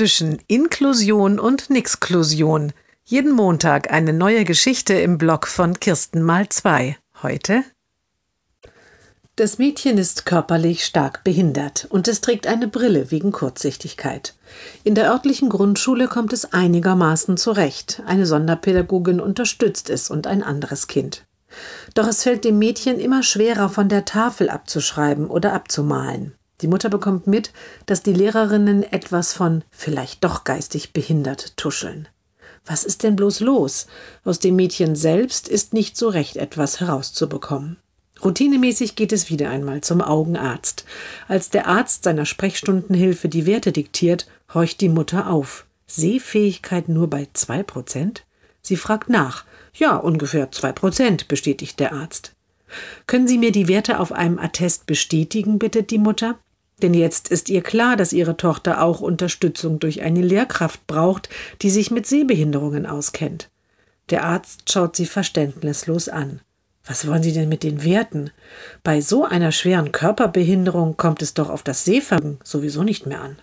zwischen Inklusion und Nixklusion. Jeden Montag eine neue Geschichte im Blog von Kirsten mal zwei. Heute das Mädchen ist körperlich stark behindert und es trägt eine Brille wegen Kurzsichtigkeit. In der örtlichen Grundschule kommt es einigermaßen zurecht. Eine Sonderpädagogin unterstützt es und ein anderes Kind. Doch es fällt dem Mädchen immer schwerer, von der Tafel abzuschreiben oder abzumalen. Die Mutter bekommt mit, dass die Lehrerinnen etwas von vielleicht doch geistig behindert tuscheln. Was ist denn bloß los? Aus dem Mädchen selbst ist nicht so recht etwas herauszubekommen. Routinemäßig geht es wieder einmal zum Augenarzt. Als der Arzt seiner Sprechstundenhilfe die Werte diktiert, horcht die Mutter auf. Sehfähigkeit nur bei zwei Prozent? Sie fragt nach. Ja, ungefähr zwei Prozent, bestätigt der Arzt. Können Sie mir die Werte auf einem Attest bestätigen, bittet die Mutter? Denn jetzt ist ihr klar, dass ihre Tochter auch Unterstützung durch eine Lehrkraft braucht, die sich mit Sehbehinderungen auskennt. Der Arzt schaut sie verständnislos an. Was wollen Sie denn mit den Werten? Bei so einer schweren Körperbehinderung kommt es doch auf das Sehvermögen sowieso nicht mehr an.